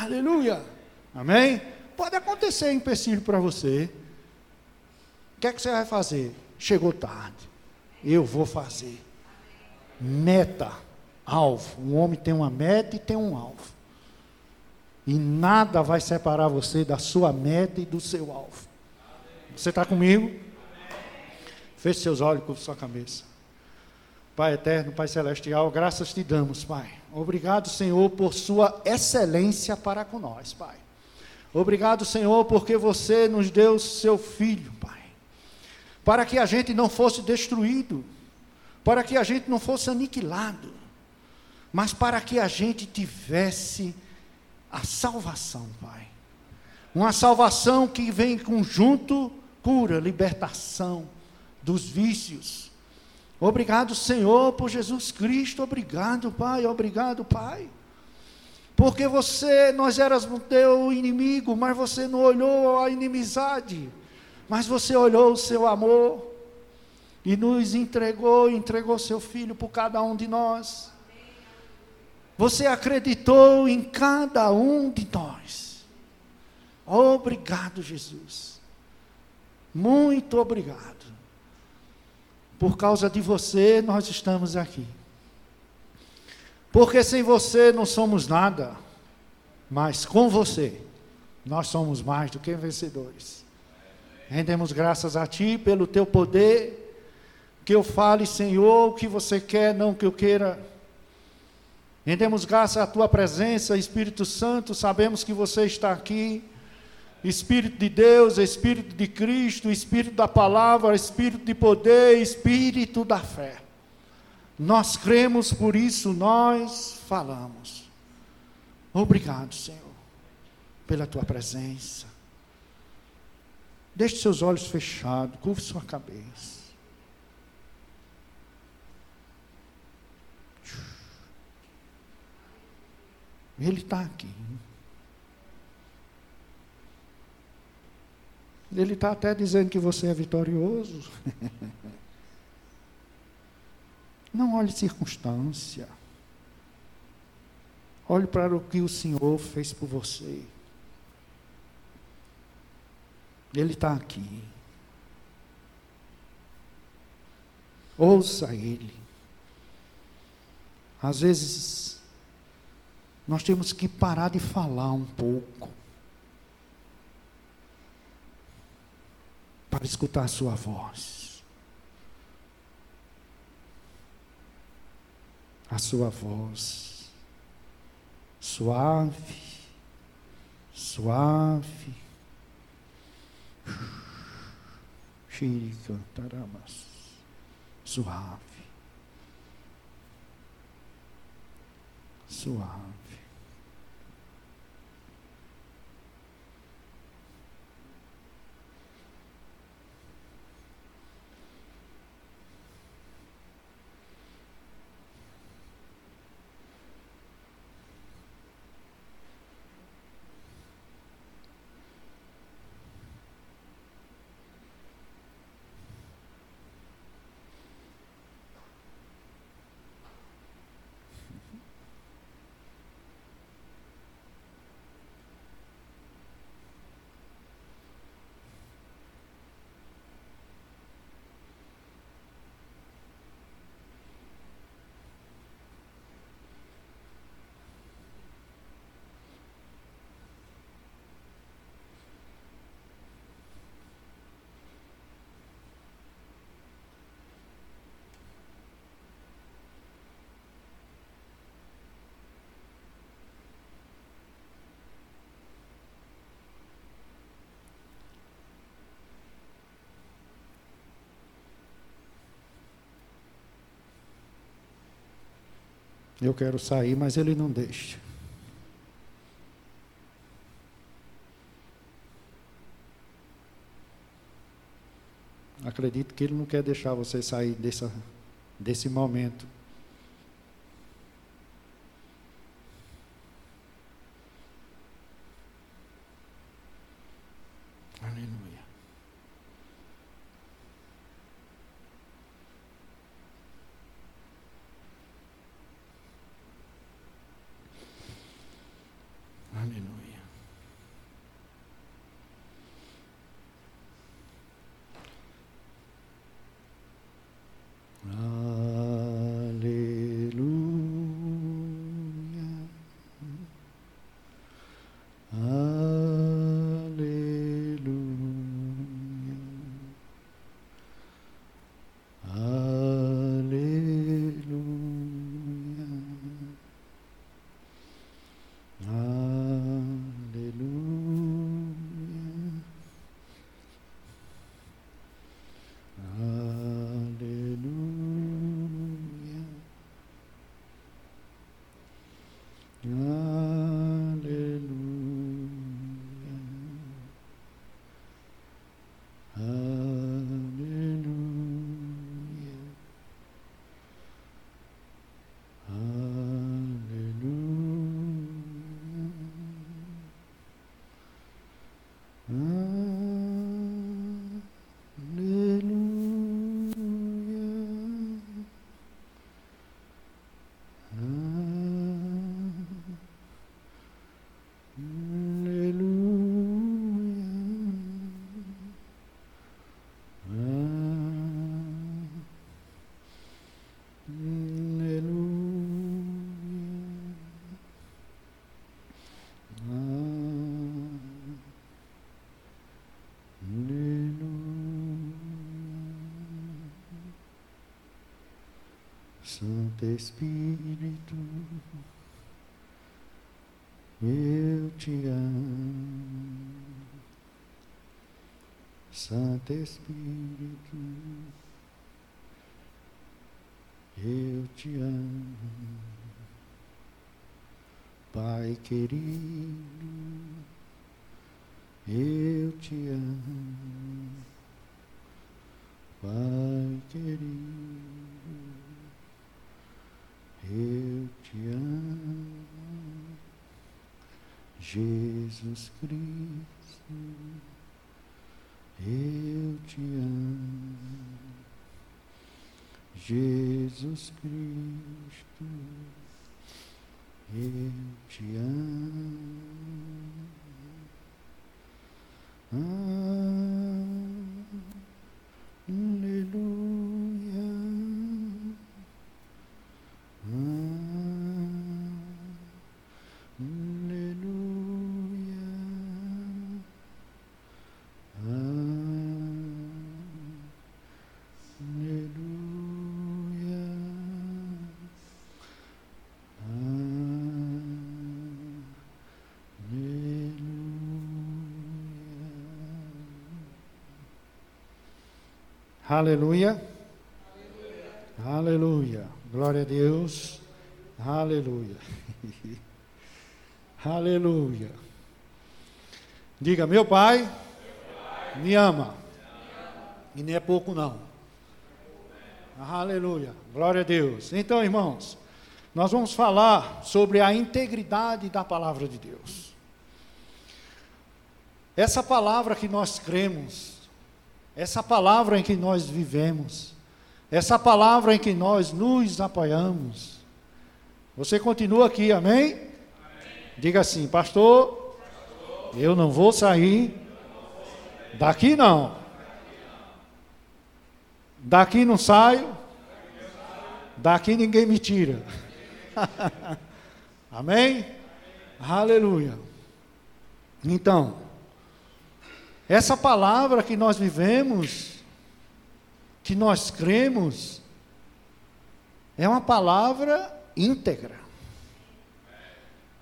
Aleluia. Amém? Pode acontecer empecilho para você. O que é que você vai fazer? Chegou tarde. Eu vou fazer. Meta, alvo. Um homem tem uma meta e tem um alvo. E nada vai separar você da sua meta e do seu alvo. Você está comigo? Feche seus olhos com sua cabeça. Pai eterno, Pai celestial, graças te damos, Pai. Obrigado, Senhor, por sua excelência para com nós, Pai. Obrigado, Senhor, porque você nos deu seu filho, Pai. Para que a gente não fosse destruído, para que a gente não fosse aniquilado, mas para que a gente tivesse a salvação, Pai. Uma salvação que vem em conjunto, cura, libertação dos vícios. Obrigado, Senhor, por Jesus Cristo. Obrigado, Pai. Obrigado, Pai. Porque você, nós éramos teu inimigo, mas você não olhou a inimizade, mas você olhou o seu amor e nos entregou, entregou seu filho por cada um de nós. Você acreditou em cada um de nós. Obrigado, Jesus. Muito obrigado. Por causa de você, nós estamos aqui. Porque sem você não somos nada, mas com você, nós somos mais do que vencedores. Rendemos graças a Ti pelo Teu poder, que eu fale, Senhor, o que você quer, não o que eu queira Rendemos graças à tua presença, Espírito Santo, sabemos que você está aqui. Espírito de Deus, Espírito de Cristo, Espírito da palavra, Espírito de poder, Espírito da fé. Nós cremos, por isso nós falamos. Obrigado, Senhor, pela tua presença. Deixe seus olhos fechados, curve sua cabeça. Ele está aqui. Ele está até dizendo que você é vitorioso. Não olhe circunstância. Olhe para o que o Senhor fez por você. Ele está aqui. Ouça Ele. Às vezes nós temos que parar de falar um pouco. Para escutar a sua voz. A sua voz. Suave. Suave. Xiricantarabas. Suave. Suave. Eu quero sair, mas ele não deixa. Acredito que ele não quer deixar você sair dessa, desse momento. Santo Espírito, eu te amo. Santo Espírito, eu te amo. Pai querido, eu te amo. Pai querido eu te amo, Jesus Cristo, eu te amo, Jesus Cristo, eu te amo. Aleluia. Aleluia. Aleluia. Aleluia. Glória a Deus. Aleluia. Aleluia. Diga, meu pai, me, ama. me ama. E nem é pouco não. Aleluia. Glória a Deus. Então, irmãos, nós vamos falar sobre a integridade da palavra de Deus. Essa palavra que nós cremos, essa palavra em que nós vivemos, essa palavra em que nós nos apoiamos. Você continua aqui, amém? amém. Diga assim, pastor, pastor, eu não vou sair daqui não. Daqui não saio, daqui ninguém me tira. amém? Aleluia. Então, essa palavra que nós vivemos, que nós cremos, é uma palavra íntegra.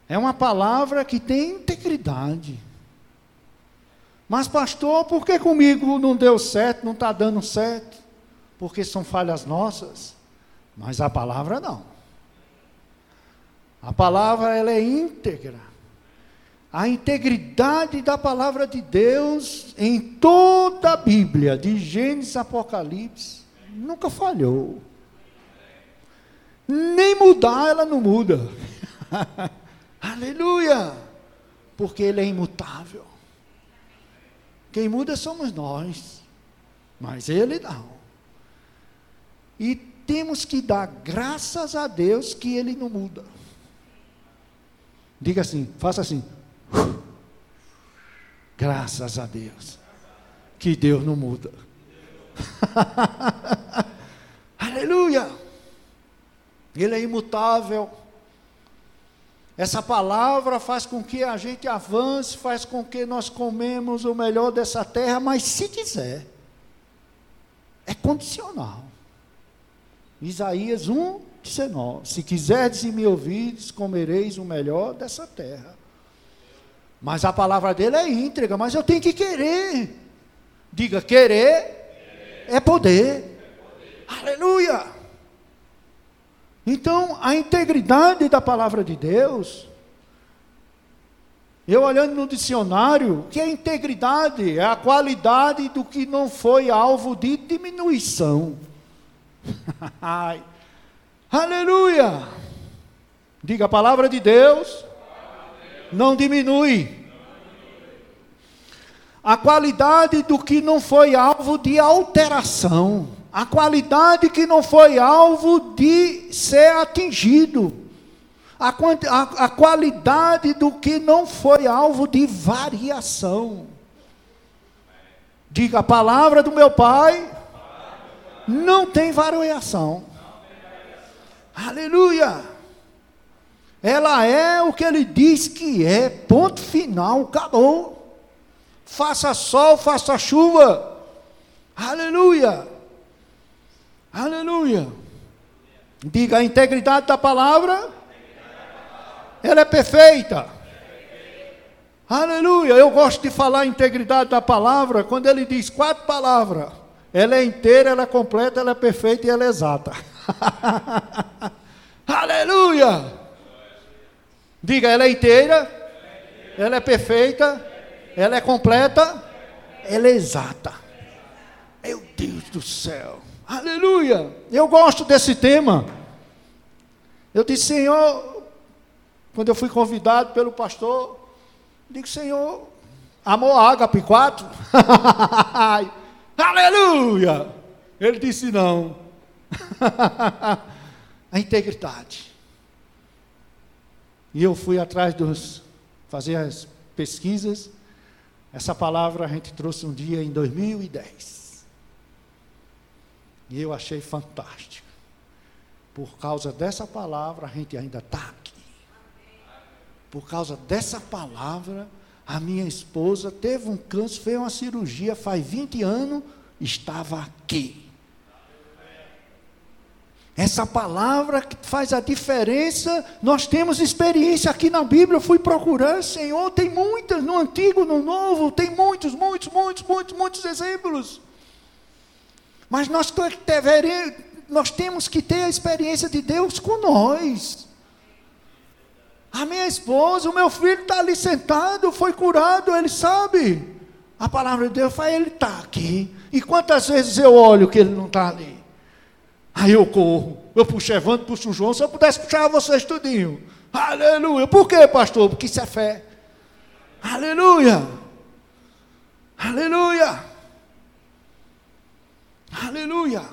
É uma palavra que tem integridade. Mas, pastor, por que comigo não deu certo, não está dando certo? Porque são falhas nossas. Mas a palavra não. A palavra ela é íntegra a integridade da palavra de Deus em toda a Bíblia, de Gênesis a Apocalipse, nunca falhou. Nem mudar, ela não muda. Aleluia! Porque ele é imutável. Quem muda somos nós, mas ele não. E temos que dar graças a Deus que ele não muda. Diga assim, faça assim, Graças a Deus. Que Deus não muda. Aleluia. Ele é imutável. Essa palavra faz com que a gente avance, faz com que nós comemos o melhor dessa terra, mas se quiser, é condicional. Isaías 1, 19: Se quiserdes e me ouvirdes, comereis o melhor dessa terra. Mas a palavra dele é íntegra, mas eu tenho que querer. Diga, querer é poder. Aleluia! Então, a integridade da palavra de Deus, eu olhando no dicionário, que é integridade? É a qualidade do que não foi alvo de diminuição. Aleluia! Diga a palavra de Deus não diminui. A qualidade do que não foi alvo de alteração. A qualidade que não foi alvo de ser atingido. A, a, a qualidade do que não foi alvo de variação. Diga a palavra do meu pai. Não tem variação. Aleluia. Ela é o que ele diz que é, ponto final, acabou. Faça sol, faça chuva. Aleluia. Aleluia. Diga a integridade da palavra. Ela é perfeita. Aleluia. Eu gosto de falar a integridade da palavra quando ele diz quatro palavras. Ela é inteira, ela é completa, ela é perfeita e ela é exata. Aleluia. Diga, ela é inteira, ela é perfeita, ela é completa, ela é exata. Meu Deus do céu. Aleluia. Eu gosto desse tema. Eu disse, Senhor, quando eu fui convidado pelo pastor, digo, Senhor, amor ágape 4? Aleluia. Ele disse não. A integridade. E eu fui atrás dos fazer as pesquisas. Essa palavra a gente trouxe um dia em 2010. E eu achei fantástico. Por causa dessa palavra, a gente ainda está aqui. Por causa dessa palavra, a minha esposa teve um câncer, fez uma cirurgia faz 20 anos, estava aqui. Essa palavra que faz a diferença, nós temos experiência aqui na Bíblia. Eu fui procurar, Senhor, tem muitas no Antigo, no Novo, tem muitos, muitos, muitos, muitos, muitos exemplos. Mas nós, nós temos que ter a experiência de Deus com nós. A minha esposa, o meu filho está ali sentado, foi curado, ele sabe. A palavra de Deus fala, ele está aqui. E quantas vezes eu olho que ele não está ali? Aí eu corro. Eu puxo Evandro, puxo João. Se eu pudesse puxar vocês tudinho. Aleluia. Por quê, pastor? Porque isso é fé. Aleluia. Aleluia. Aleluia.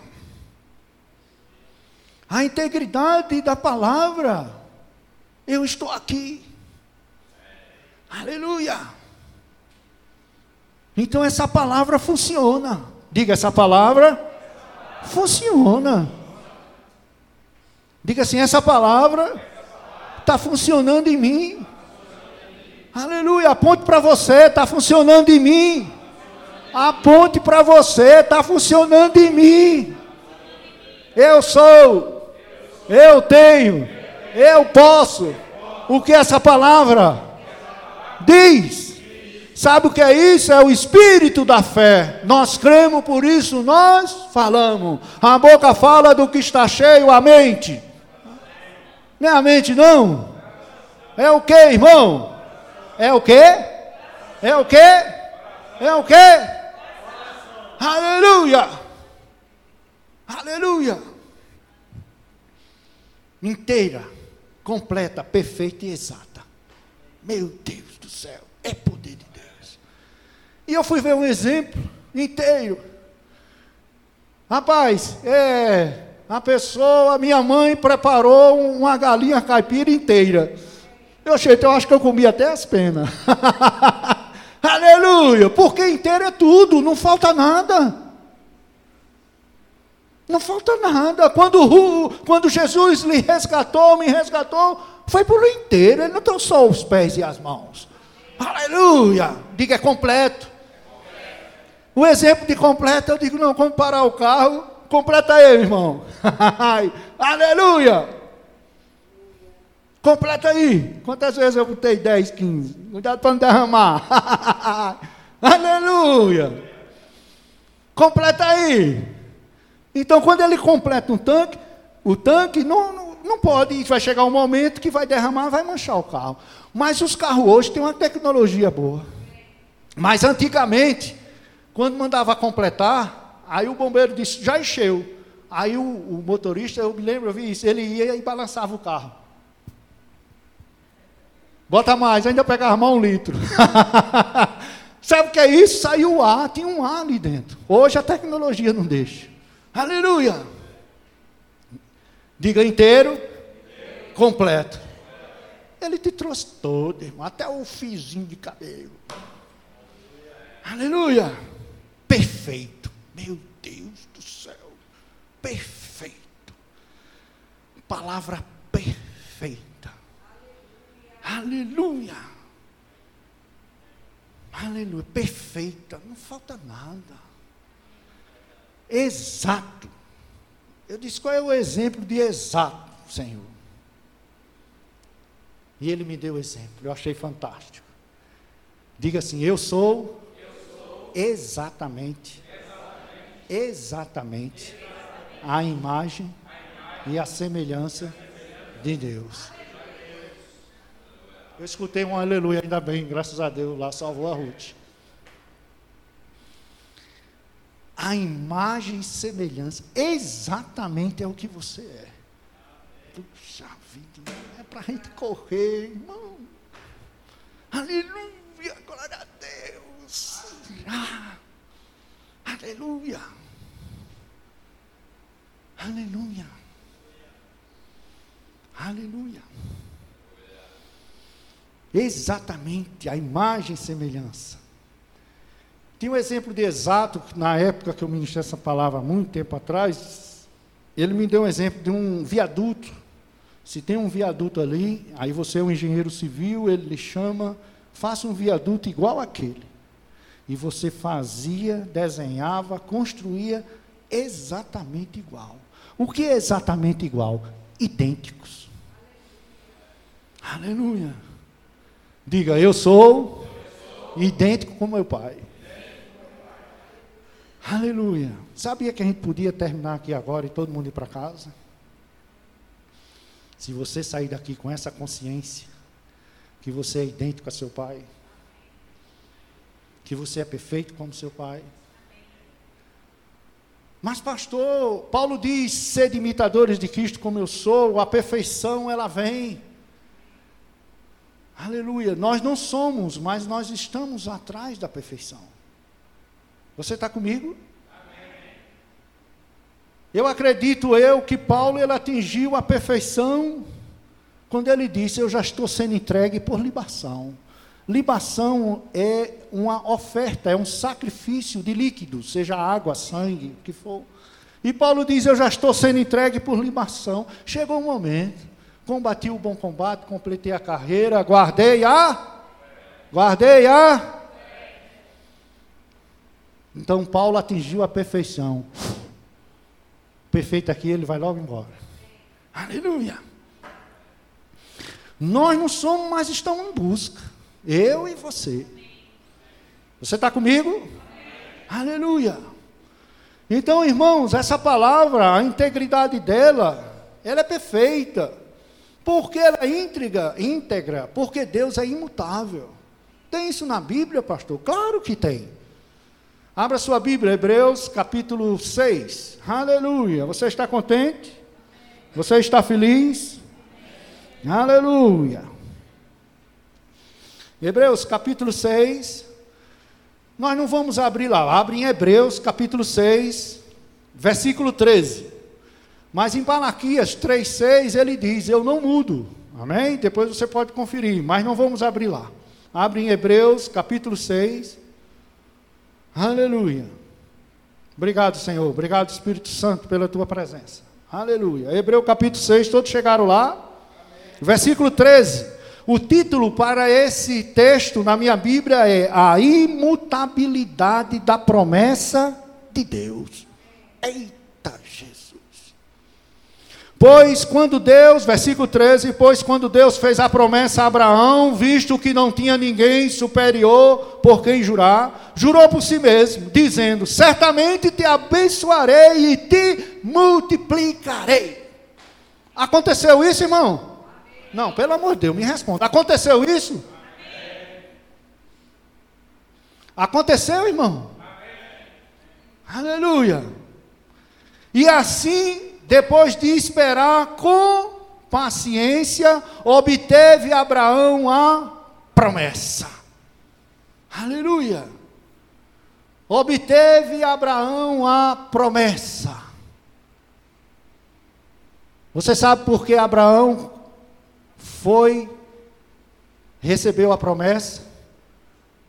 A integridade da palavra. Eu estou aqui. Aleluia. Então essa palavra funciona. Diga essa palavra Funciona. Diga assim: essa palavra está funcionando em mim. Aleluia. Aponte para você, está funcionando em mim. Aponte para você, está funcionando em mim. Eu sou, eu tenho, eu posso. O que essa palavra diz? Sabe o que é isso? É o espírito da fé. Nós cremos, por isso nós falamos. A boca fala do que está cheio, a mente. Não é a mente, não. É o que, irmão? É o que? É o que? É o que? Aleluia! Aleluia! Inteira, completa, perfeita e exata. Meu Deus do céu, é poder de e eu fui ver um exemplo inteiro. Rapaz, é, a pessoa, minha mãe preparou uma galinha caipira inteira. Eu achei, então eu acho que eu comi até as penas. Aleluia! Porque inteiro é tudo, não falta nada. Não falta nada. Quando, quando Jesus lhe resgatou, me resgatou, foi por inteiro. Ele não trouxe só os pés e as mãos. Aleluia! Diga é completo. O exemplo de completo, eu digo, não, quando parar o carro, completa ele, irmão. Aleluia! Completa aí. Quantas vezes eu botei 10, 15? Cuidado para não derramar. Aleluia! Completa aí. Então, quando ele completa um tanque, o tanque não, não, não pode, vai chegar um momento que vai derramar, vai manchar o carro. Mas os carros hoje têm uma tecnologia boa. Mas antigamente, quando mandava completar, aí o bombeiro disse, já encheu. Aí o, o motorista, eu me lembro, eu vi isso, ele ia e balançava o carro. Bota mais, ainda pegava mais um litro. Sabe o que é isso? Saiu o ar, tinha um ar ali dentro. Hoje a tecnologia não deixa. Aleluia. Diga inteiro, completo. Ele te trouxe todo, irmão, até o fizinho de cabelo. Aleluia. Perfeito. Meu Deus do céu. Perfeito. Palavra perfeita. Aleluia. Aleluia. Perfeita. Não falta nada. Exato. Eu disse: qual é o exemplo de exato, Senhor? E ele me deu o exemplo. Eu achei fantástico. Diga assim: eu sou exatamente, exatamente, a, imagem e a semelhança de Deus. Eu escutei um aleluia, ainda bem, graças a Deus, lá salvou a Ruth. A imagem e semelhança, exatamente é o que você é. Puxa vida, é para a gente correr, irmão. Aleluia, glória a. Ah, aleluia. Aleluia. Aleluia. Exatamente a imagem e semelhança. Tem um exemplo de exato, na época que eu ministrei essa palavra, muito tempo atrás, ele me deu um exemplo de um viaduto. Se tem um viaduto ali, aí você é um engenheiro civil, ele lhe chama, faça um viaduto igual aquele. E você fazia, desenhava, construía exatamente igual. O que é exatamente igual? Idênticos. Aleluia. Diga, eu sou, idêntico com meu pai. Aleluia. Sabia que a gente podia terminar aqui agora e todo mundo ir para casa? Se você sair daqui com essa consciência, que você é idêntico a seu pai, que você é perfeito como seu pai. Mas, pastor, Paulo diz: sede imitadores de Cristo como eu sou, a perfeição ela vem. Aleluia. Nós não somos, mas nós estamos atrás da perfeição. Você está comigo? Amém. Eu acredito eu que Paulo ele atingiu a perfeição quando ele disse: Eu já estou sendo entregue por libação. Libação é uma oferta, é um sacrifício de líquido, seja água, sangue, o que for. E Paulo diz: Eu já estou sendo entregue por libação. Chegou um momento combati o bom combate, completei a carreira, guardei a. Guardei a. Então Paulo atingiu a perfeição. Perfeito aqui, ele vai logo embora. Aleluia. Nós não somos, mas estamos em busca. Eu e você. Você está comigo? Aleluia. Então, irmãos, essa palavra, a integridade dela, ela é perfeita. Porque ela é íntegra, íntegra, porque Deus é imutável. Tem isso na Bíblia, pastor? Claro que tem. Abra sua Bíblia, Hebreus capítulo 6. Aleluia. Você está contente? Você está feliz? Aleluia. Hebreus capítulo 6. Nós não vamos abrir lá. Abre em Hebreus capítulo 6, versículo 13. Mas em Malaquias 3,6 ele diz: Eu não mudo. Amém? Depois você pode conferir, mas não vamos abrir lá. Abre em Hebreus, capítulo 6. Aleluia. Obrigado, Senhor. Obrigado, Espírito Santo, pela tua presença. Aleluia. Hebreu capítulo 6, todos chegaram lá? Amém. Versículo 13. O título para esse texto na minha Bíblia é A Imutabilidade da Promessa de Deus. Eita Jesus. Pois quando Deus, versículo 13, pois quando Deus fez a promessa a Abraão, visto que não tinha ninguém superior por quem jurar, jurou por si mesmo, dizendo: Certamente te abençoarei e te multiplicarei. Aconteceu isso, irmão? Não, pelo amor de Deus, me responda. Aconteceu isso? Aconteceu, irmão? Aleluia. E assim depois de esperar com paciência, obteve Abraão a promessa. Aleluia! Obteve Abraão a promessa. Você sabe por que Abraão foi, recebeu a promessa?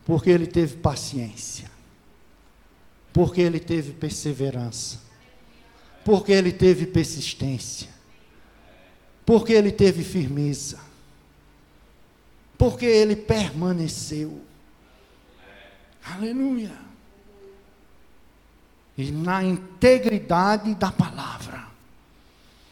Porque ele teve paciência, porque ele teve perseverança porque ele teve persistência, porque ele teve firmeza, porque ele permaneceu. Aleluia. E na integridade da palavra.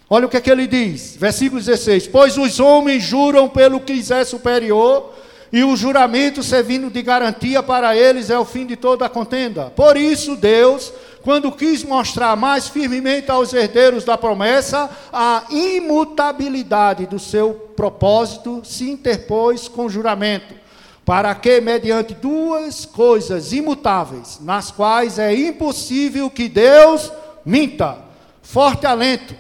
Olha o que é que ele diz, versículo 16: Pois os homens juram pelo que é superior, e o juramento servindo de garantia para eles é o fim de toda a contenda. Por isso, Deus quando quis mostrar mais firmemente aos herdeiros da promessa a imutabilidade do seu propósito, se interpôs com juramento, para que, mediante duas coisas imutáveis, nas quais é impossível que Deus minta, forte alento,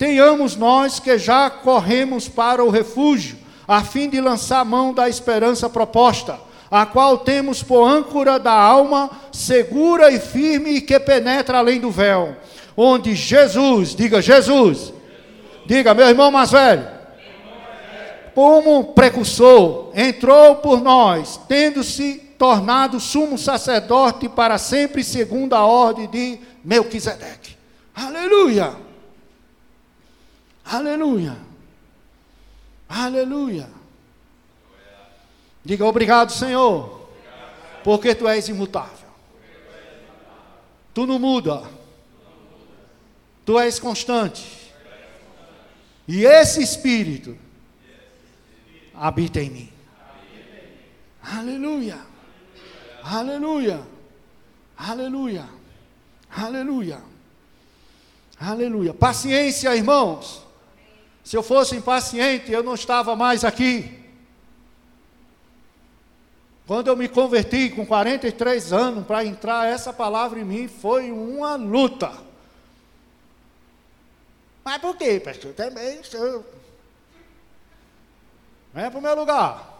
tenhamos nós que já corremos para o refúgio, a fim de lançar mão da esperança proposta a qual temos por âncora da alma, segura e firme e que penetra além do véu, onde Jesus, diga Jesus, diga meu irmão mais velho, como precursor, entrou por nós, tendo-se tornado sumo sacerdote para sempre, segundo a ordem de Melquisedeque. Aleluia! Aleluia! Aleluia! Diga obrigado, Senhor, porque tu és imutável. Tu não muda. Tu és constante. E esse Espírito habita em mim. Aleluia. Aleluia. Aleluia. Aleluia. Aleluia. Paciência, irmãos. Se eu fosse impaciente, eu não estava mais aqui. Quando eu me converti com 43 anos para entrar essa palavra em mim, foi uma luta. Mas por quê, pastor? Também sou. Venha para o meu lugar.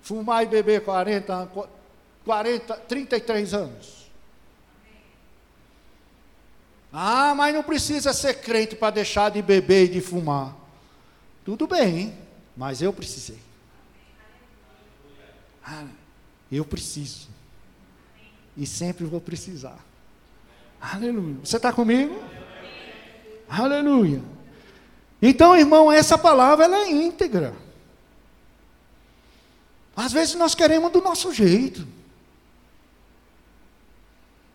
Fumar e beber 40, 40, 33 anos. Ah, mas não precisa ser crente para deixar de beber e de fumar. Tudo bem, mas eu precisei. Ah, eu preciso. E sempre vou precisar. Aleluia. Você está comigo? Aleluia. Então, irmão, essa palavra ela é íntegra. Às vezes nós queremos do nosso jeito.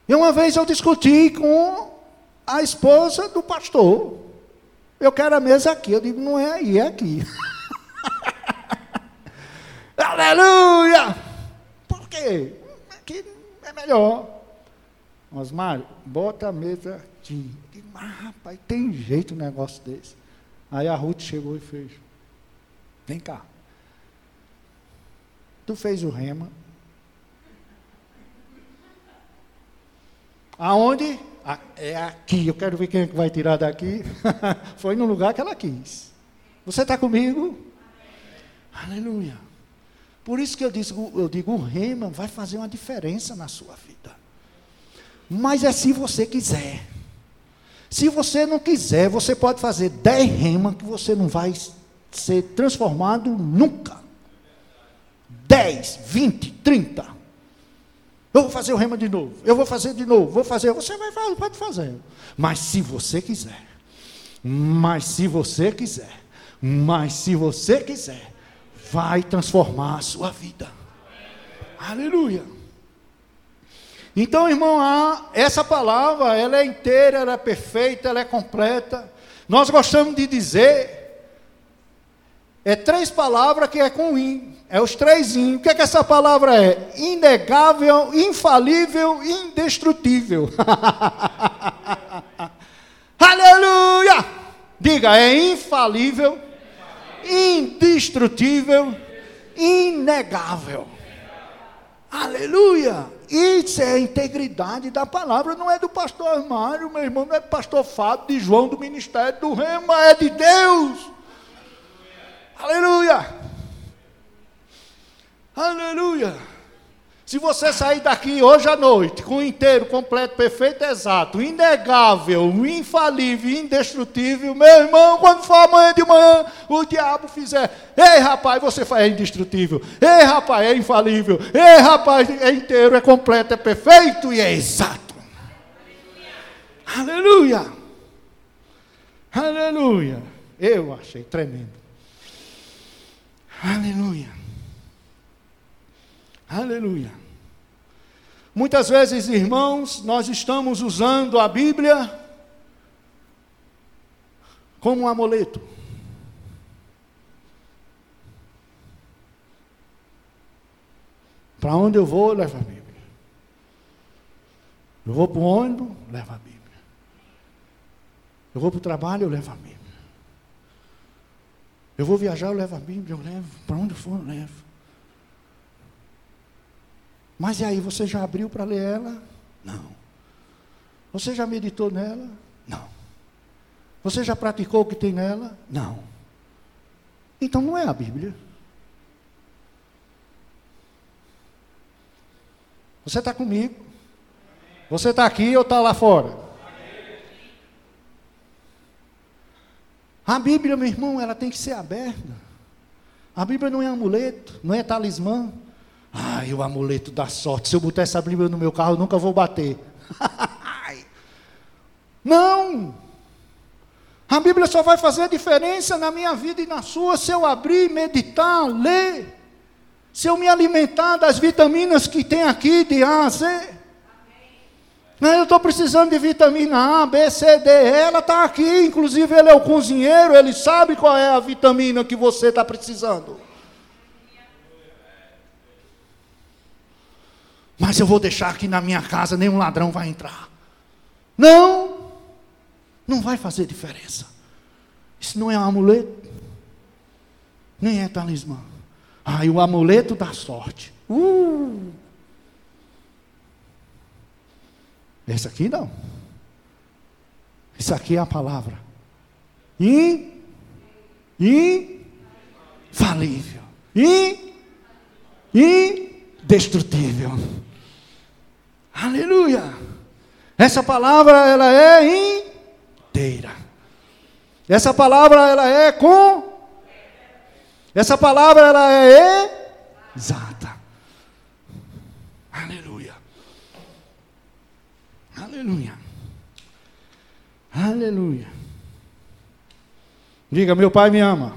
E uma vez eu discuti com a esposa do pastor. Eu quero a mesa aqui. Eu digo, não é aí, é aqui. Aleluia! Por quê? Aqui é melhor. Osmar, bota a mesa aqui. Mas, rapaz, tem jeito um negócio desse. Aí a Ruth chegou e fez. Vem cá. Tu fez o rema. Aonde? É aqui. Eu quero ver quem é que vai tirar daqui. Foi no lugar que ela quis. Você está comigo? Aleluia. Por isso que eu digo, eu digo, o rema vai fazer uma diferença na sua vida. Mas é se você quiser. Se você não quiser, você pode fazer dez remas que você não vai ser transformado nunca. 10, 20, 30. Eu vou fazer o rema de novo, eu vou fazer de novo, vou fazer, você vai fazer, pode fazer. Mas se você quiser, mas se você quiser, mas se você quiser, vai transformar a sua vida. Aleluia. Então, irmão, essa palavra, ela é inteira, ela é perfeita, ela é completa. Nós gostamos de dizer, é três palavras que é com in, é os três in. O que é que essa palavra é? Inegável, infalível, indestrutível. Aleluia! Diga, é infalível, indestrutível, inegável. Aleluia! Isso é a integridade da palavra, não é do pastor Mário, meu irmão, não é do pastor Fábio, de João, do ministério do Rema, é de Deus. Aleluia! Aleluia! Se você sair daqui hoje à noite com o inteiro, completo, perfeito, exato, inegável, infalível, indestrutível, meu irmão, quando for amanhã de manhã, o diabo fizer, ei rapaz, você é indestrutível, ei rapaz, é infalível, ei rapaz, é inteiro, é completo, é perfeito e é exato. Aleluia! Aleluia! Eu achei tremendo. Aleluia. Aleluia. Muitas vezes, irmãos, nós estamos usando a Bíblia como um amuleto. Para onde eu vou, leva a Bíblia. Eu vou para o ônibus, leva a Bíblia. Eu vou para o trabalho, eu levo a Bíblia. Eu vou viajar, eu levo a Bíblia, eu levo. Para onde for, eu levo. Mas e aí, você já abriu para ler ela? Não. Você já meditou nela? Não. Você já praticou o que tem nela? Não. Então não é a Bíblia. Você está comigo? Você está aqui ou está lá fora? A Bíblia, meu irmão, ela tem que ser aberta. A Bíblia não é amuleto, não é talismã. Ai, o amuleto da sorte. Se eu botar essa Bíblia no meu carro, eu nunca vou bater. Não! A Bíblia só vai fazer diferença na minha vida e na sua se eu abrir, meditar, ler. Se eu me alimentar das vitaminas que tem aqui de A a Z. Eu estou precisando de vitamina A, B, C, D. Ela está aqui. Inclusive, ele é o cozinheiro, ele sabe qual é a vitamina que você está precisando. Mas eu vou deixar aqui na minha casa, nenhum ladrão vai entrar. Não, não vai fazer diferença. Isso não é um amuleto, nem é talismã. Ah, e o amuleto da sorte. Uh! Esse aqui não. Isso aqui é a palavra. In, infalível. In, indestrutível. Aleluia. Essa palavra ela é inteira. Essa palavra ela é com Essa palavra ela é exata. Aleluia. Aleluia. Aleluia. Diga, meu pai me ama.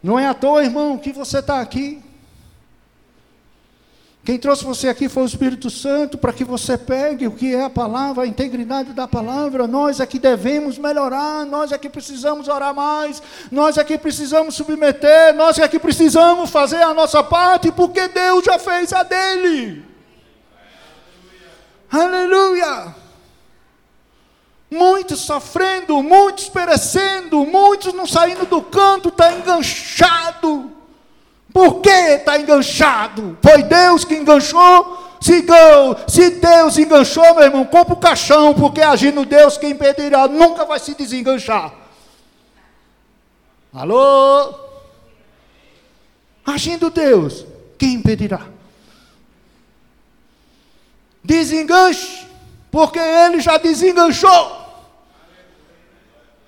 Não é à toa, irmão, que você está aqui. Quem trouxe você aqui foi o Espírito Santo para que você pegue o que é a palavra, a integridade da palavra. Nós é que devemos melhorar, nós é que precisamos orar mais, nós é que precisamos submeter, nós é que precisamos fazer a nossa parte, porque Deus já fez a dele. Aleluia! Muitos sofrendo, muitos perecendo, muitos não saindo do canto, está enganchado por que está enganchado? Foi Deus que enganchou? Se, se Deus enganchou, meu irmão, compra o caixão, porque agindo Deus, quem impedirá nunca vai se desenganchar. Alô? Agindo Deus, quem impedirá? Desenganche, porque Ele já desenganchou.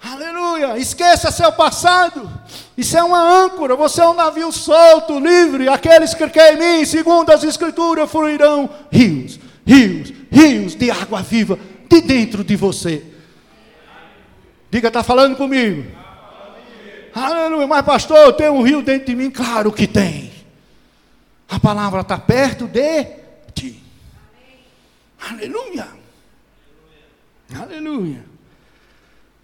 Aleluia. Esqueça seu passado. Isso é uma âncora, você é um navio solto, livre. Aqueles que creem em mim, segundo as Escrituras, fluirão rios, rios, rios de água viva de dentro de você. Diga, está falando comigo? Aleluia, mas pastor, tem um rio dentro de mim? Claro que tem. A palavra está perto de. Aleluia. Aleluia.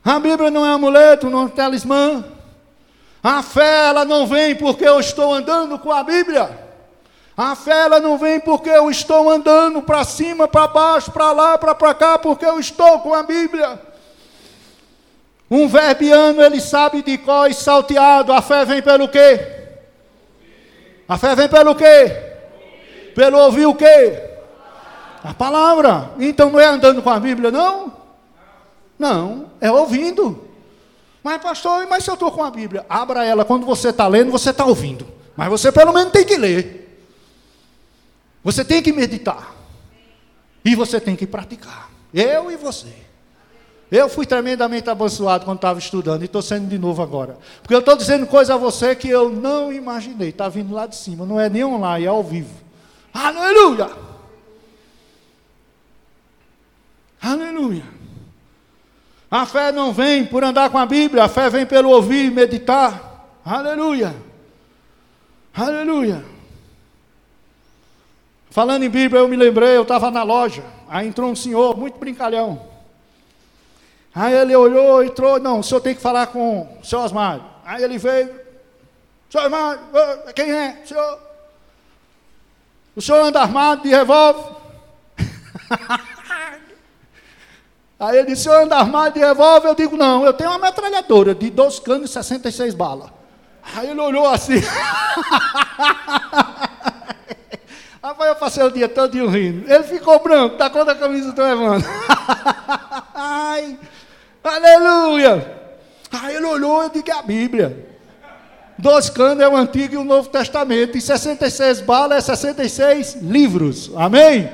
A Bíblia não é amuleto, não é talismã. A fé, ela não vem porque eu estou andando com a Bíblia. A fé, ela não vem porque eu estou andando para cima, para baixo, para lá, para cá, porque eu estou com a Bíblia. Um verbiano, ele sabe de có e salteado. A fé vem pelo quê? A fé vem pelo quê? Pelo ouvir o quê? A palavra. Então não é andando com a Bíblia, não? Não, é ouvindo. Mas, pastor, mas se eu estou com a Bíblia? Abra ela. Quando você está lendo, você está ouvindo. Mas você pelo menos tem que ler. Você tem que meditar. E você tem que praticar. Eu e você. Eu fui tremendamente abençoado quando estava estudando e estou sendo de novo agora. Porque eu estou dizendo coisa a você que eu não imaginei. Está vindo lá de cima. Não é nem online, é ao vivo. Aleluia! Aleluia! A fé não vem por andar com a Bíblia, a fé vem pelo ouvir e meditar. Aleluia! Aleluia! Falando em Bíblia, eu me lembrei, eu estava na loja. Aí entrou um senhor, muito brincalhão. Aí ele olhou, entrou, não, o senhor tem que falar com o senhor Osmário. Aí ele veio, senhor Osmário, quem é? O senhor, o senhor anda armado de revólver? Aí ele disse, o senhor anda armado de revólver? Eu digo, não, eu tenho uma metralhadora de 12 canos e 66 balas. Aí ele olhou assim. Rapaz, eu passei o dia todo rindo. Ele ficou branco, tá com a camisa do Evandro. Ai, Aleluia! Aí ele olhou e disse: é a Bíblia. Dois canos é o Antigo e o Novo Testamento. E 66 balas é 66 livros. Amém?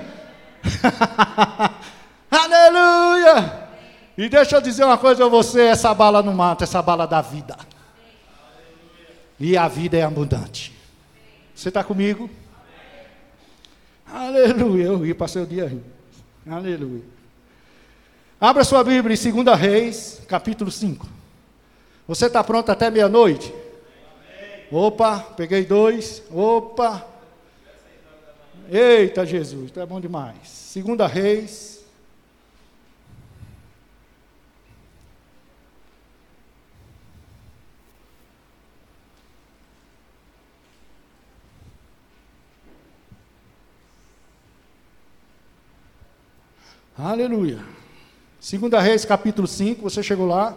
Aleluia! E deixa eu dizer uma coisa a você: essa bala não mata, essa bala dá vida. E a vida é abundante. Você está comigo? Aleluia! Eu ri, passei o dia rindo. Aleluia. Abra sua Bíblia em 2 Reis, capítulo 5. Você está pronto até meia-noite? Opa, peguei dois. Opa. Eita Jesus, tá bom demais. 2 Reis. Aleluia. Segunda Reis, capítulo 5, você chegou lá?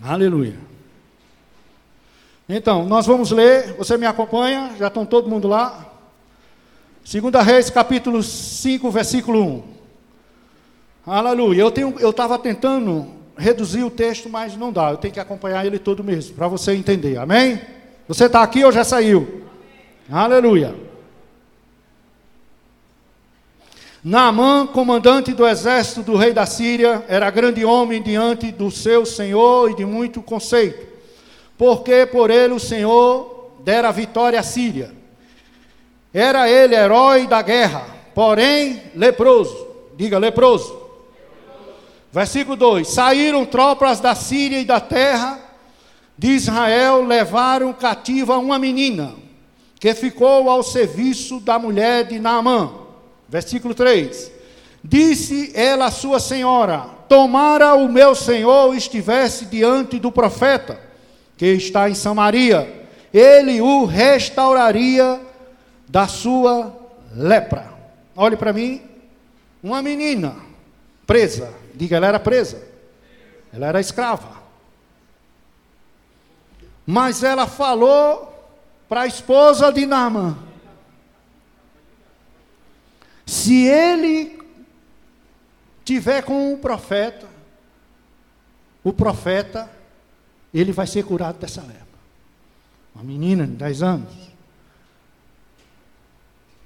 Aleluia. Então, nós vamos ler, você me acompanha? Já estão todo mundo lá? Segunda Reis, capítulo 5, versículo 1. Aleluia. Eu tenho, eu estava tentando reduzir o texto, mas não dá. Eu tenho que acompanhar ele todo mesmo, para você entender. Amém? Você está aqui ou já saiu? Aleluia. Naamã, comandante do exército do rei da Síria, era grande homem diante do seu senhor e de muito conceito, porque por ele o Senhor dera vitória à Síria. Era ele herói da guerra, porém leproso. Diga leproso. Versículo 2: Saíram tropas da Síria e da terra de Israel, levaram cativa uma menina, que ficou ao serviço da mulher de Naamã Versículo 3: Disse ela à sua senhora: Tomara o meu senhor estivesse diante do profeta, que está em Samaria, ele o restauraria da sua lepra. Olhe para mim, uma menina presa, diga, ela era presa, ela era escrava. Mas ela falou para a esposa de Naaman: se ele tiver com o profeta, o profeta, ele vai ser curado dessa lepra. Uma menina de 10 anos.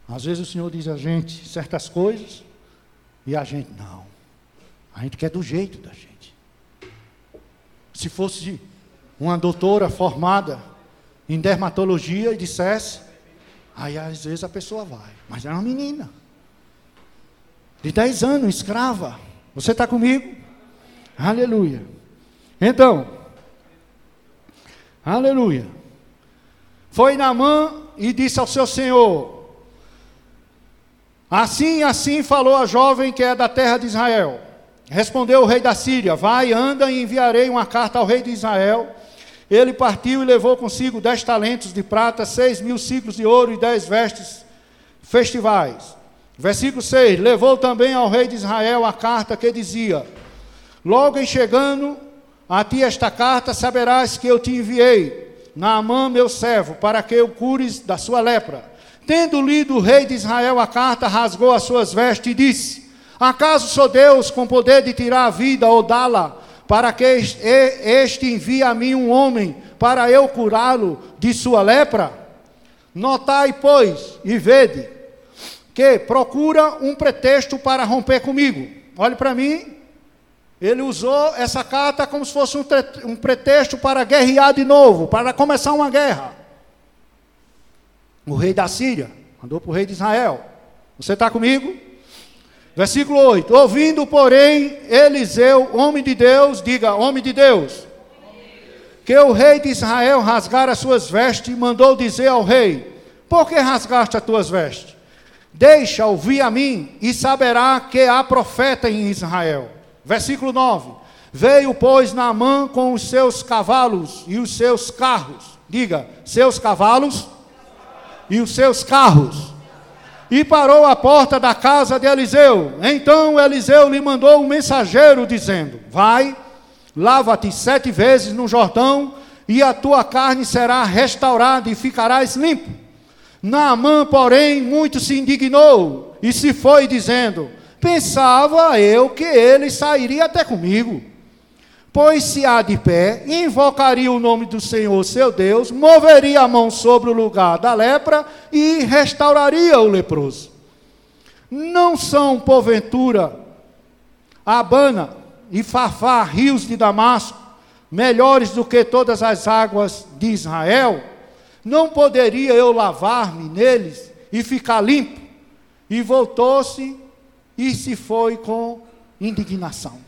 Às vezes o Senhor diz a gente certas coisas e a gente não. A gente quer do jeito da gente. Se fosse uma doutora formada em dermatologia e dissesse, aí às vezes a pessoa vai, mas é uma menina, de 10 anos, escrava. Você está comigo? Aleluia. Então, aleluia. Foi Naamã e disse ao seu senhor: Assim, assim falou a jovem que é da terra de Israel. Respondeu o rei da Síria: Vai, anda e enviarei uma carta ao rei de Israel. Ele partiu e levou consigo dez talentos de prata, seis mil ciclos de ouro e dez vestes festivais. Versículo 6: Levou também ao rei de Israel a carta que dizia: Logo em chegando a ti esta carta, saberás que eu te enviei, Naamã, meu servo, para que o cures da sua lepra. Tendo lido o rei de Israel a carta, rasgou as suas vestes e disse: Acaso sou Deus com poder de tirar a vida ou dá-la, para que este envie a mim um homem, para eu curá-lo de sua lepra? Notai, pois, e vede que procura um pretexto para romper comigo. Olhe para mim. Ele usou essa carta como se fosse um, pretexto para guerrear de novo, para começar uma guerra. O rei da Síria mandou para o rei de Israel. Você está comigo? Versículo 8: Ouvindo, porém, Eliseu, homem de Deus, diga, homem de Deus, que o rei de Israel rasgara as suas vestes, mandou dizer ao rei: Por que rasgaste as tuas vestes? Deixa ouvir a mim e saberá que há profeta em Israel. Versículo 9: Veio, pois, Naamã com os seus cavalos e os seus carros. Diga, seus cavalos e os seus carros. E parou à porta da casa de Eliseu. Então Eliseu lhe mandou um mensageiro, dizendo: Vai, lava-te sete vezes no Jordão, e a tua carne será restaurada e ficarás limpo. Naamã, porém, muito se indignou e se foi dizendo: Pensava eu que ele sairia até comigo. Pois se há de pé, invocaria o nome do Senhor seu Deus, moveria a mão sobre o lugar da lepra e restauraria o leproso. Não são, porventura, Abana e Fafá, rios de Damasco, melhores do que todas as águas de Israel? Não poderia eu lavar-me neles e ficar limpo? E voltou-se e se foi com indignação.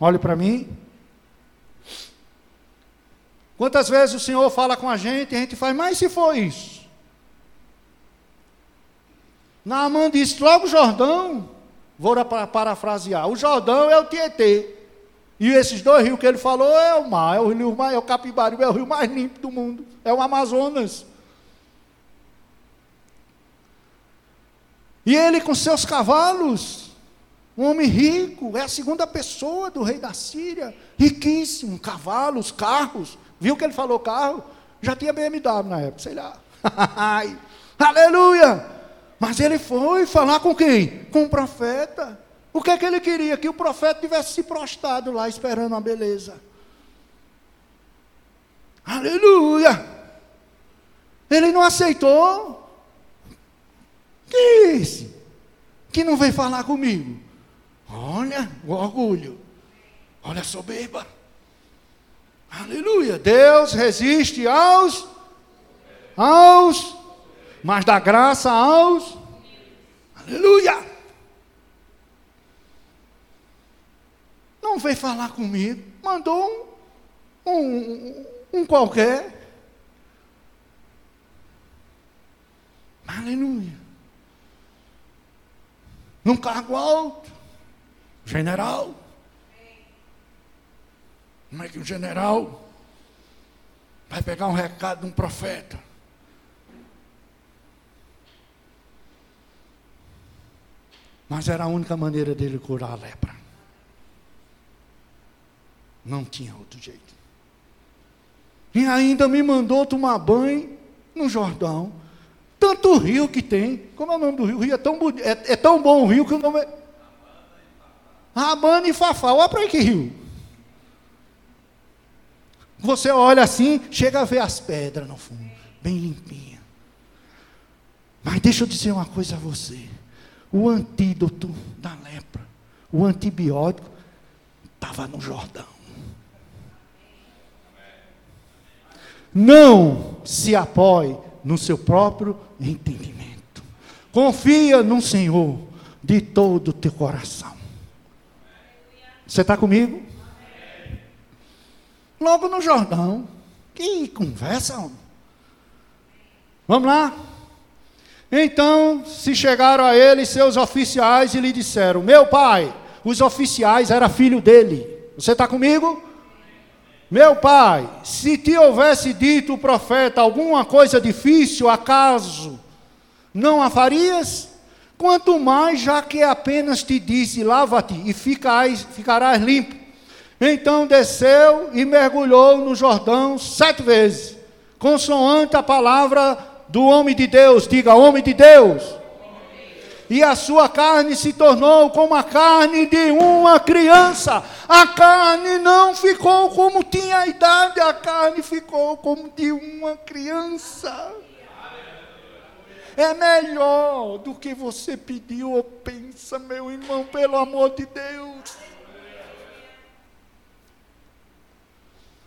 Olhe para mim. Quantas vezes o Senhor fala com a gente e a gente faz, mas se for isso? Naamã disse, logo Jordão, vou parafrasear, o Jordão é o Tietê. E esses dois rios que ele falou é o mar, é o rio mais, é o Capibaribe, é o rio mais limpo do mundo, é o Amazonas. E ele com seus cavalos, um homem rico, é a segunda pessoa do rei da Síria, riquíssimo, cavalos, carros. Viu que ele falou carro? Já tinha BMW na época, sei lá. Aleluia! Mas ele foi falar com quem? Com o profeta. O que é que ele queria? Que o profeta tivesse se prostrado lá esperando a beleza. Aleluia! Ele não aceitou. Que é esse? Que não vem falar comigo? Olha o orgulho. Olha a soberba. Aleluia. Deus resiste aos aos mas dá graça aos Aleluia. Veio falar comigo, mandou um, um, um qualquer. Aleluia. Num cargo alto, general. Como é que um general vai pegar um recado de um profeta? Mas era a única maneira dele curar a lepra. Não tinha outro jeito. E ainda me mandou tomar banho no Jordão. Tanto rio que tem. Como é o nome do rio? O rio é tão, é, é tão bom o rio que o nome é. Rabana e Fafá. Olha para aí que rio. Você olha assim, chega a ver as pedras no fundo, bem limpinha. Mas deixa eu dizer uma coisa a você. O antídoto da lepra, o antibiótico, estava no Jordão. Não se apoie no seu próprio entendimento. Confia no Senhor de todo o teu coração. Você está comigo? Logo no Jordão. Que conversa. Vamos lá? Então se chegaram a ele seus oficiais e lhe disseram: Meu pai, os oficiais era filho dele. Você está comigo? Meu pai, se te houvesse dito o profeta alguma coisa difícil, acaso não a farias? Quanto mais, já que apenas te disse, lava-te e ficais, ficarás limpo. Então desceu e mergulhou no Jordão sete vezes, consoante a palavra do homem de Deus. Diga, homem de Deus e a sua carne se tornou como a carne de uma criança. A carne não ficou como tinha a idade, a carne ficou como de uma criança. É melhor do que você pediu ou pensa, meu irmão, pelo amor de Deus.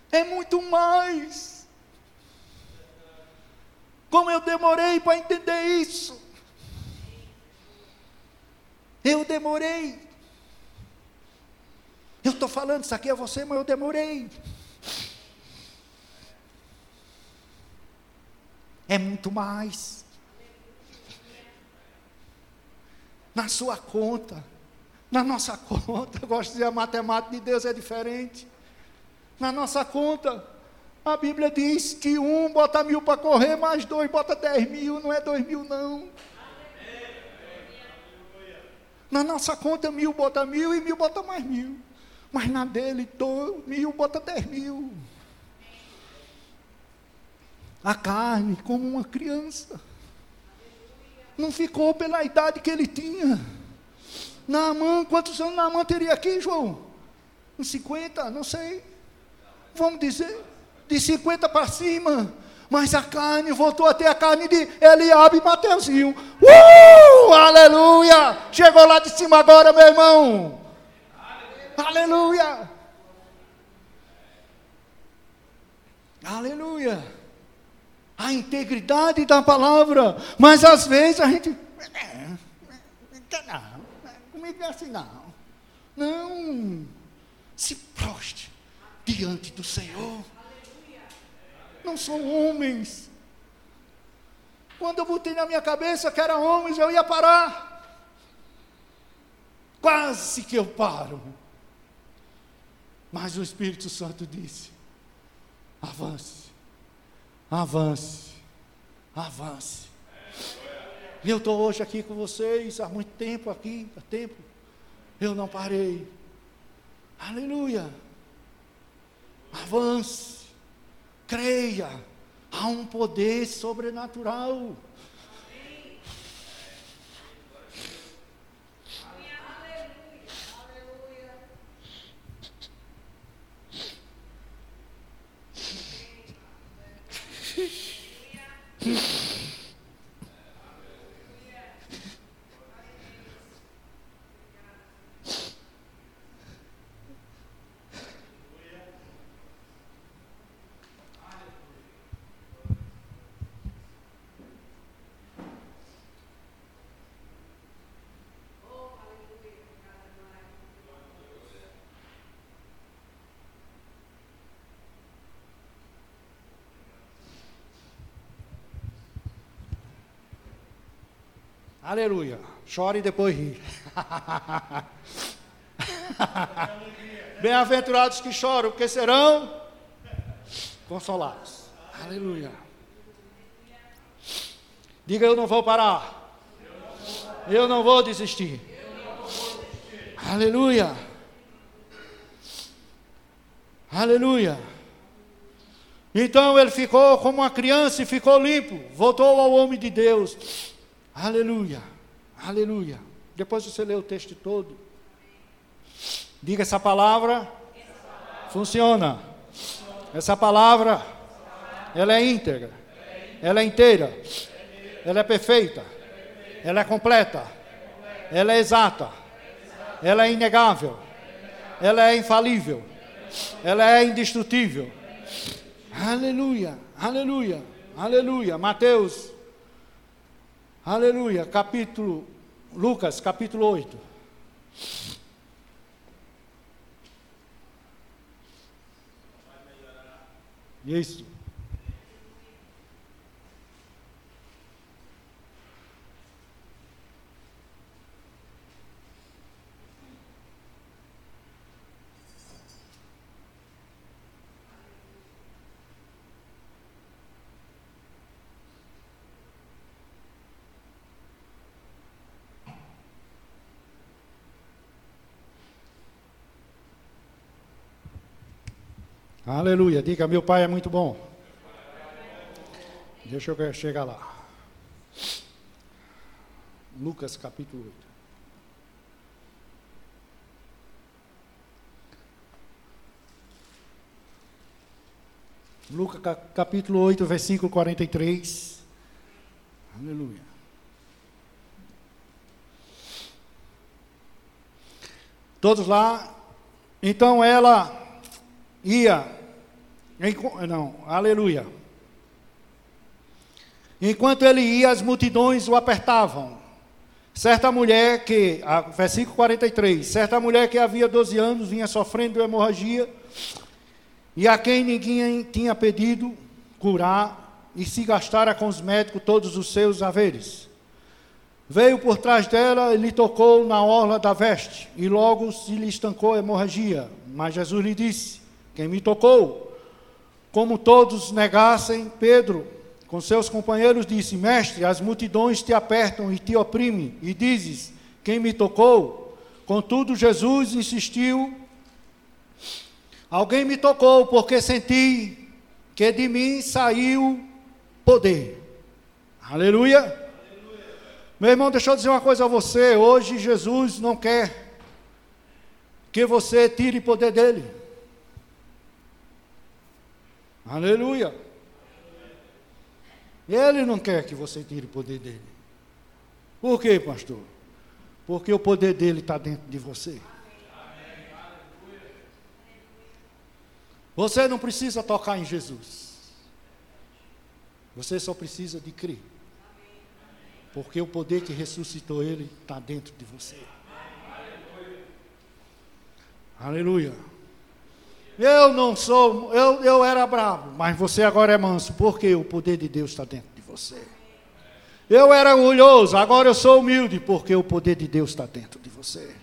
É muito mais. Como eu demorei para entender isso. Eu demorei. Eu estou falando isso aqui a você, mas eu demorei. É muito mais. Na sua conta, na nossa conta, eu gosto de dizer, a matemática de Deus é diferente. Na nossa conta, a Bíblia diz que um bota mil para correr, mais dois bota dez mil, não é dois mil não. Na nossa conta, mil bota mil e mil bota mais mil. Mas na dele, mil bota dez mil. A carne, como uma criança. Não ficou pela idade que ele tinha. Naamã, quantos anos Naamã teria aqui, João? Uns 50, não sei. Vamos dizer, de 50 para cima. Mas a carne voltou a ter a carne de Eliabe e Mateuzinho. Uh! Aleluia! Chegou lá de cima agora, meu irmão. Aleluia! Aleluia! A integridade da palavra. Mas às vezes a gente. Não, comigo é assim não. Não. Se proste diante do Senhor não são homens. Quando eu botei na minha cabeça que eram homens, eu ia parar. Quase que eu paro. Mas o Espírito Santo disse: avance, avance, avance. E eu estou hoje aqui com vocês há muito tempo aqui, há tempo. Eu não parei. Aleluia. Avance creia, há um poder sobrenatural. Aleluia. Chore e depois ri. Bem-aventurados que choram, porque serão consolados. Aleluia. Diga: Eu não vou parar. Eu não vou desistir. Aleluia. Aleluia. Então ele ficou como uma criança e ficou limpo. Voltou ao homem de Deus. Aleluia, aleluia. Depois você lê o texto todo. Diga essa palavra. Funciona. Essa palavra, ela é íntegra. Ela é inteira. Ela é perfeita. Ela é completa. Ela é exata. Ela é inegável. Ela é infalível. Ela é indestrutível. Aleluia. aleluia, aleluia. Mateus, aleluia, capítulo, Lucas, capítulo 8. Isso. Aleluia. Diga, meu pai é muito bom. Deixa eu chegar lá. Lucas capítulo 8. Lucas capítulo 8, versículo 43. Aleluia. Todos lá. Então ela ia, não, aleluia. Enquanto ele ia, as multidões o apertavam. Certa mulher que, versículo 43, certa mulher que havia 12 anos vinha sofrendo hemorragia e a quem ninguém tinha pedido curar e se gastara com os médicos todos os seus haveres. Veio por trás dela e lhe tocou na orla da veste e logo se lhe estancou a hemorragia. Mas Jesus lhe disse: quem me tocou. Como todos negassem, Pedro, com seus companheiros, disse: Mestre, as multidões te apertam e te oprimem, e dizes: Quem me tocou? Contudo, Jesus insistiu: Alguém me tocou, porque senti que de mim saiu poder. Aleluia. Meu irmão, deixa eu dizer uma coisa a você. Hoje Jesus não quer que você tire poder dele. Aleluia. Ele não quer que você tire o poder dele. Por quê, pastor? Porque o poder dele está dentro de você. Você não precisa tocar em Jesus. Você só precisa de crer. Porque o poder que ressuscitou ele está dentro de você. Aleluia. Eu não sou, eu, eu era bravo, mas você agora é manso, porque o poder de Deus está dentro de você. Eu era orgulhoso, agora eu sou humilde, porque o poder de Deus está dentro de você.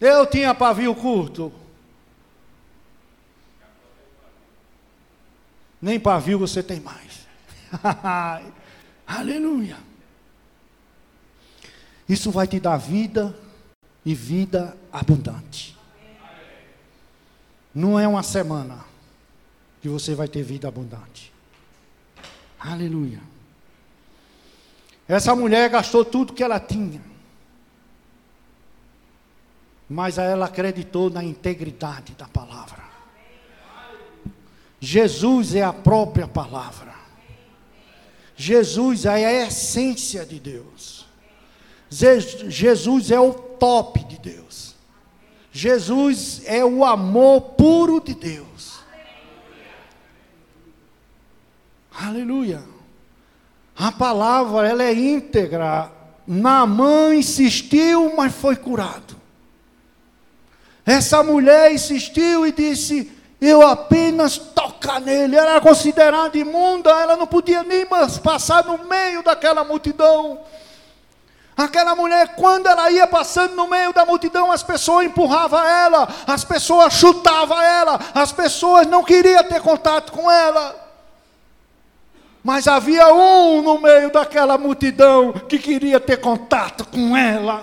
Eu tinha pavio curto. Nem pavio você tem mais. Aleluia. Isso vai te dar vida e vida abundante. Não é uma semana que você vai ter vida abundante. Aleluia. Essa mulher gastou tudo que ela tinha. Mas ela acreditou na integridade da palavra. Jesus é a própria palavra. Jesus é a essência de Deus. Jesus é o top de Deus. Jesus é o amor puro de Deus. Aleluia. A palavra, ela é íntegra. Naamã insistiu, mas foi curado. Essa mulher insistiu e disse: Eu apenas tocar nele. Ela era considerada imunda, ela não podia nem passar no meio daquela multidão. Aquela mulher, quando ela ia passando no meio da multidão, as pessoas empurravam ela, as pessoas chutavam ela, as pessoas não queriam ter contato com ela. Mas havia um no meio daquela multidão que queria ter contato com ela.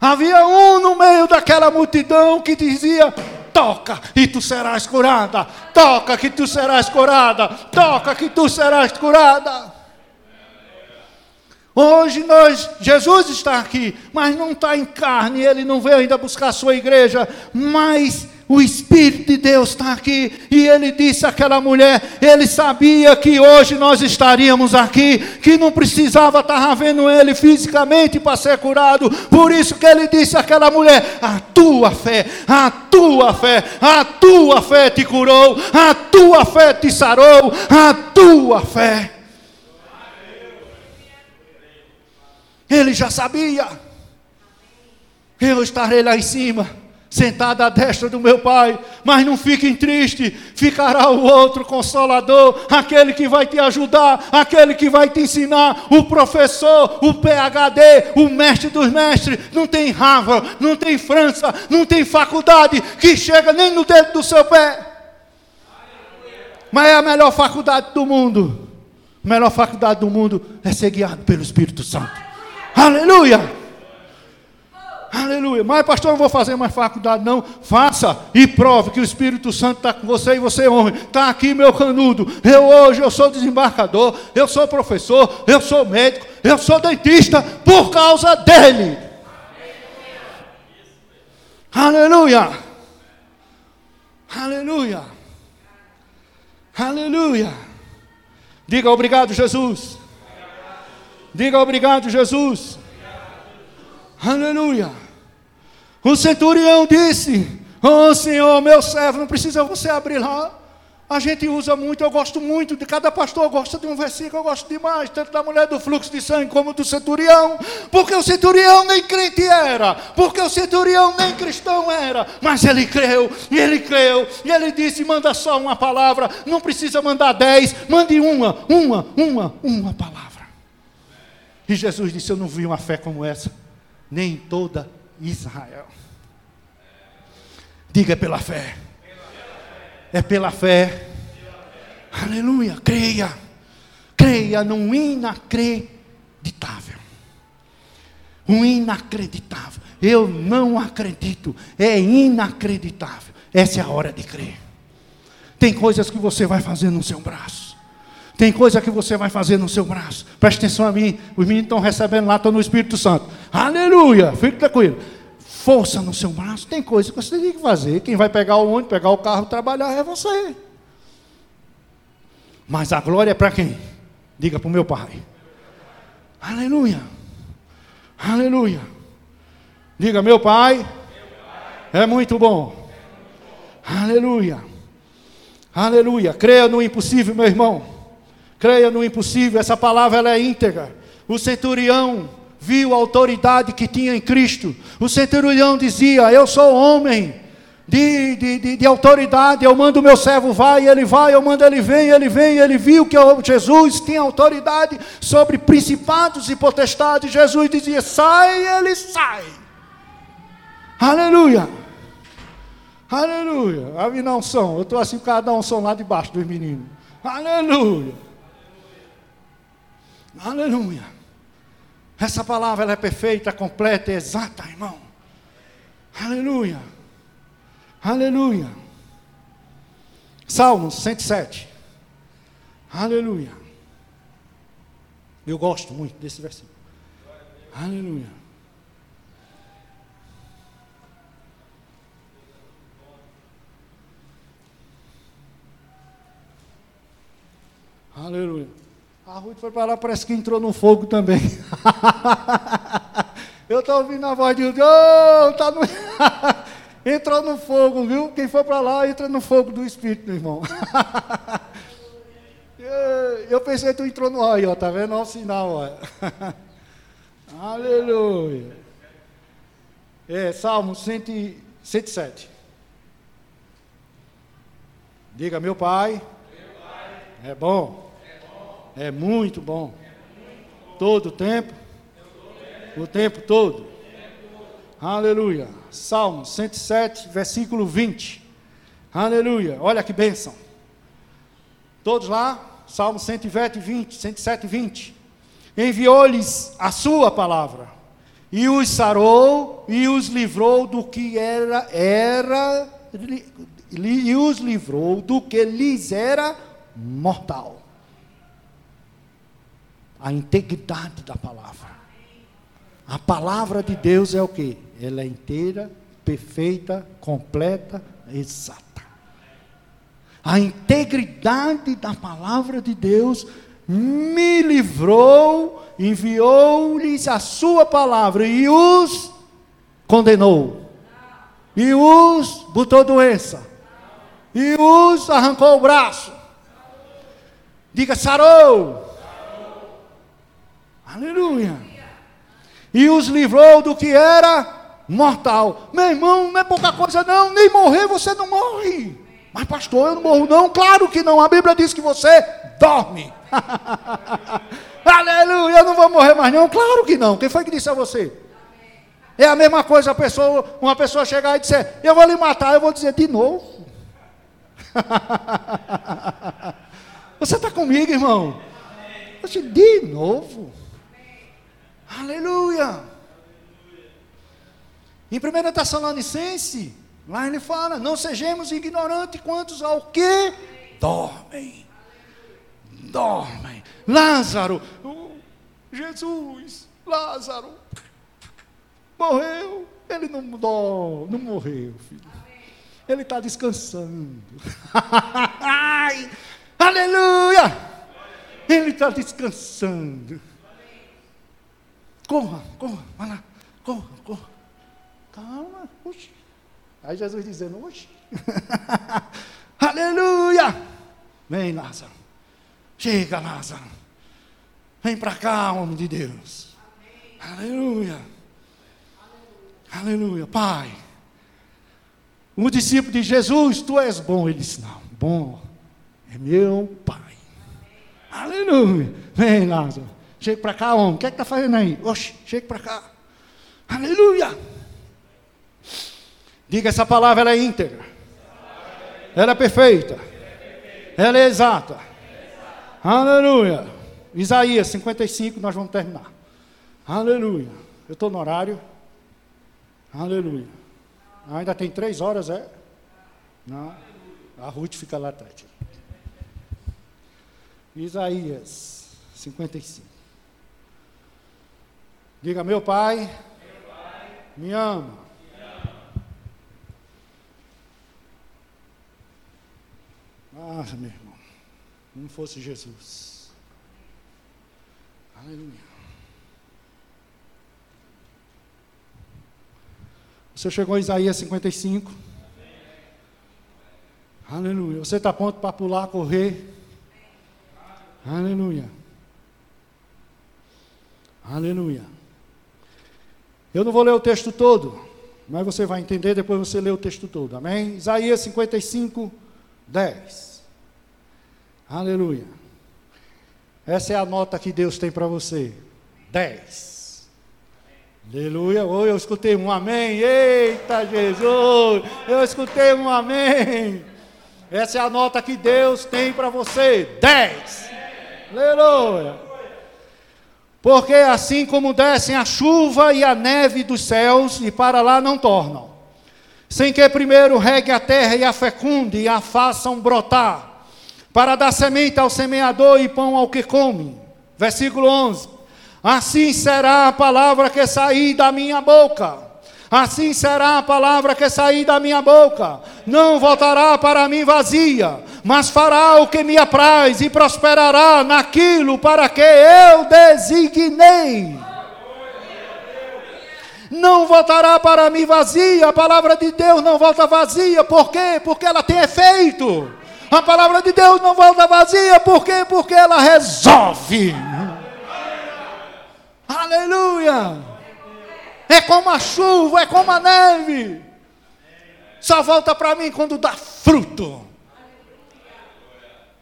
Havia um no meio daquela multidão que dizia: toca e tu serás curada, toca que tu serás curada, toca que tu serás curada. Hoje nós, Jesus está aqui, mas não está em carne, ele não veio ainda buscar a sua igreja, mas o Espírito de Deus está aqui. E ele disse àquela mulher: ele sabia que hoje nós estaríamos aqui, que não precisava estar vendo ele fisicamente para ser curado. Por isso que ele disse àquela mulher: a tua fé, a tua fé, a tua fé te curou, a tua fé te sarou, a tua fé. Ele já sabia. Eu estarei lá em cima sentado à destra do meu Pai, mas não fiquem tristes, ficará o outro consolador, aquele que vai te ajudar, aquele que vai te ensinar, o professor, o PhD, o mestre dos mestres, não tem Harvard, não tem França, não tem faculdade que chega nem no dedo do seu pé. Mas é a melhor faculdade do mundo. A melhor faculdade do mundo é ser guiado pelo Espírito Santo. Aleluia! Aleluia. Mas, pastor, não vou fazer mais faculdade, não. Faça e prove que o Espírito Santo está com você e você, é homem, está aqui, meu canudo. Eu hoje eu sou desembarcador, eu sou professor, eu sou médico, eu sou dentista por causa dele. Aleluia. Aleluia. Aleluia. Diga obrigado, Jesus. Diga obrigado, Jesus. Aleluia. O centurião disse: Oh Senhor, meu servo, não precisa você abrir lá. A gente usa muito, eu gosto muito, de cada pastor gosta de um versículo, eu gosto demais, tanto da mulher do fluxo de sangue como do centurião, porque o centurião nem crente era, porque o centurião nem cristão era, mas ele creu, e ele creu, e ele disse: manda só uma palavra, não precisa mandar dez, mande uma, uma, uma, uma palavra. E Jesus disse: Eu não vi uma fé como essa, nem em toda Israel. Diga pela fé. É pela fé. Aleluia. Creia. Creia num inacreditável. Um inacreditável. Eu não acredito. É inacreditável. Essa é a hora de crer. Tem coisas que você vai fazer no seu braço. Tem coisa que você vai fazer no seu braço. Preste atenção a mim. Os meninos estão recebendo lá, estão no Espírito Santo. Aleluia. Fique tranquilo força no seu braço. Tem coisa que você tem que fazer. Quem vai pegar o ônibus, pegar o carro, trabalhar é você. Mas a glória é para quem? Diga para o meu pai. Aleluia. Aleluia. Diga, meu pai, é muito bom. Aleluia. Aleluia. Creia no impossível, meu irmão. Creia no impossível. Essa palavra ela é íntegra. O centurião viu a autoridade que tinha em Cristo. O centurião dizia: Eu sou homem de, de, de, de autoridade, eu mando meu servo, vai, ele vai, eu mando ele vem, ele vem, ele viu que Jesus tinha autoridade sobre principados e potestades. Jesus dizia: Sai, ele sai. Aleluia. Aleluia. A minha unção. Eu estou assim por causa da unção lá debaixo dos meninos. Aleluia. Aleluia. Essa palavra é perfeita, completa e exata, irmão. Aleluia. Aleluia. Salmos 107. Aleluia. Eu gosto muito desse versículo. Aleluia. Aleluia. A Ruth foi para lá, parece que entrou no fogo também. Eu estou ouvindo a voz de Deus, oh, tá no... entrou no fogo, viu? Quem for para lá, entra no fogo do Espírito, meu irmão. Eu pensei que tu entrou no raio, ó, tá vendo? Olha o sinal, ó. Aleluia. É, Salmo 107. Diga, meu pai, meu pai. é bom é muito bom. Todo o tempo. O tempo todo. Aleluia. Salmo 107, versículo 20. Aleluia. Olha que bênção. Todos lá? Salmo 107, 20. 107, 20. Enviou-lhes a sua palavra e os sarou e os livrou do que era era e os livrou do que lhes era mortal a integridade da palavra. A palavra de Deus é o que? Ela é inteira, perfeita, completa, exata. A integridade da palavra de Deus me livrou, enviou-lhes a sua palavra e os condenou. E os botou doença. E os arrancou o braço. Diga sarou. Aleluia. E os livrou do que era mortal. Meu irmão, não é pouca coisa não, nem morrer você não morre. Mas pastor, eu não morro não. Claro que não. A Bíblia diz que você dorme. Aleluia, eu não vou morrer mais não. Claro que não. Quem foi que disse a você? É a mesma coisa a pessoa, uma pessoa chegar e dizer, eu vou lhe matar, eu vou dizer de novo. Você está comigo, irmão? Eu disse, de novo. Aleluia. Em 1 Tessalonicense, lá ele fala, não sejamos ignorantes quantos ao que dormem. Dormem. Lázaro, oh, Jesus, Lázaro, morreu. Ele não, não, não morreu, filho. Ele está descansando. Aleluia! Ele está descansando. Corra, corra, vai lá, corra, corra. Calma, oxi. Aí Jesus dizendo, oxi. Aleluia! Vem, Lázaro. Chega, Lázaro. Vem para cá, homem de Deus. Aleluia. Aleluia. Pai. Um discípulo de Jesus, tu és bom. Ele disse, não, bom. É meu Pai. Aleluia. Vem, Lázaro. Chega para cá, homem. O que é que está fazendo aí? Oxe, chega para cá. Aleluia. Diga essa palavra, ela é íntegra. Ela é perfeita. Ela é exata. Aleluia. Isaías 55, nós vamos terminar. Aleluia. Eu estou no horário. Aleluia. Ainda tem três horas, é? Não. A Ruth fica lá atrás. Isaías 55. Diga, meu pai, meu pai me, ama. me ama. Ah, meu irmão, não fosse Jesus. Aleluia. Você chegou em Isaías 55. Aleluia. Você está pronto para pular, correr? Aleluia. Aleluia. Eu não vou ler o texto todo, mas você vai entender depois você lê o texto todo. Amém? Isaías 55, 10. Aleluia. Essa é a nota que Deus tem para você. 10. Aleluia. Oi, eu escutei um amém. Eita Jesus. Eu escutei um amém. Essa é a nota que Deus tem para você. 10. Aleluia. Porque assim como descem a chuva e a neve dos céus, e para lá não tornam, sem que primeiro regue a terra e a fecunde e a façam brotar, para dar semente ao semeador e pão ao que come. Versículo 11: Assim será a palavra que sair da minha boca. Assim será a palavra que sair da minha boca. Não voltará para mim vazia, mas fará o que me apraz e prosperará naquilo para que eu designei. Não voltará para mim vazia, a palavra de Deus não volta vazia, por quê? Porque ela tem efeito. A palavra de Deus não volta vazia, por quê? Porque ela resolve. Aleluia! É como a chuva, é como a neve. Só volta para mim quando dá fruto.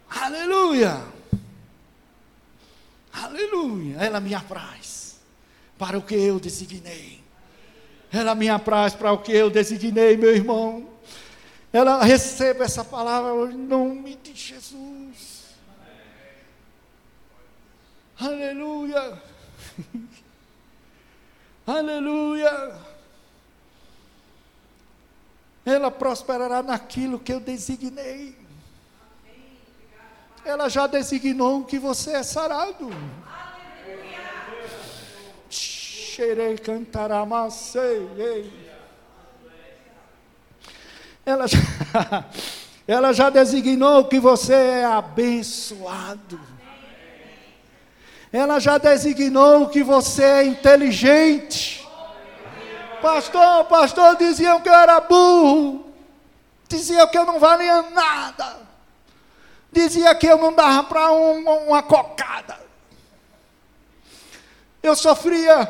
Aleluia. Aleluia. Ela me apraz para o que eu designei. Ela me apraz para o que eu designei, meu irmão. Ela recebe essa palavra hoje em nome de Jesus. Aleluia. Aleluia. Ela prosperará naquilo que eu designei ela já designou que você é sarado. Xerei cantaramacei. ela já, ela já designou que você é abençoado. Ela já designou que você é inteligente. Pastor, pastor, diziam que eu era burro. Diziam que eu não valia nada. Dizia que eu não dava para um, uma cocada. Eu sofria,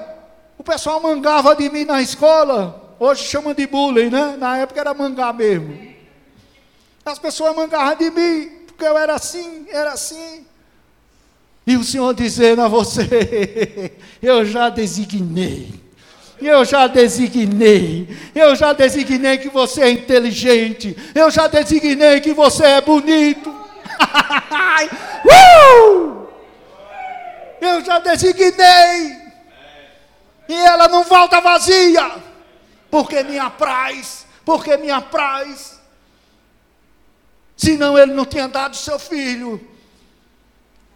o pessoal mangava de mim na escola. Hoje chama de bullying, né? Na época era mangar mesmo. As pessoas mangavam de mim, porque eu era assim, era assim. E o Senhor dizendo a você: Eu já designei. Eu já designei. Eu já designei que você é inteligente. Eu já designei que você é bonito. uh! Eu já designei. E ela não volta vazia. Porque me apraz. Porque me apraz. Senão ele não tinha dado seu filho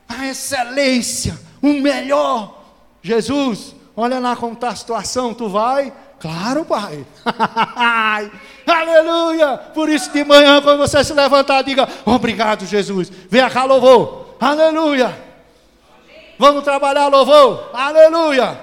a excelência, o melhor. Jesus, olha lá como está a situação, tu vai? Claro, Pai. Aleluia. Por isso de manhã, quando você se levantar, diga: Obrigado, Jesus. Venha cá, louvor. Aleluia. Vamos trabalhar, louvor. Aleluia.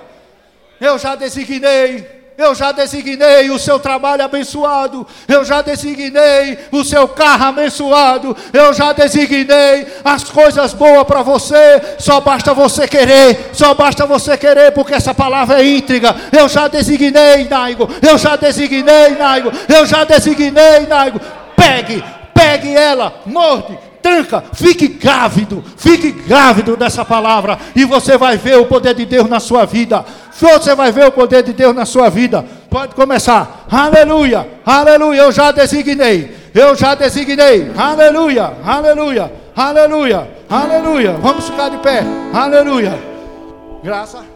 Eu já designei eu já designei o seu trabalho abençoado, eu já designei o seu carro abençoado, eu já designei as coisas boas para você, só basta você querer, só basta você querer, porque essa palavra é íntegra. Eu já designei, Naigo, eu já designei, Naigo, eu já designei, Naigo. Pegue, pegue ela, morde, tranca, fique grávido, fique grávido dessa palavra, e você vai ver o poder de Deus na sua vida. Você vai ver o poder de Deus na sua vida. Pode começar. Aleluia, aleluia. Eu já designei. Eu já designei. Aleluia, aleluia, aleluia, aleluia. Vamos ficar de pé. Aleluia. Graça.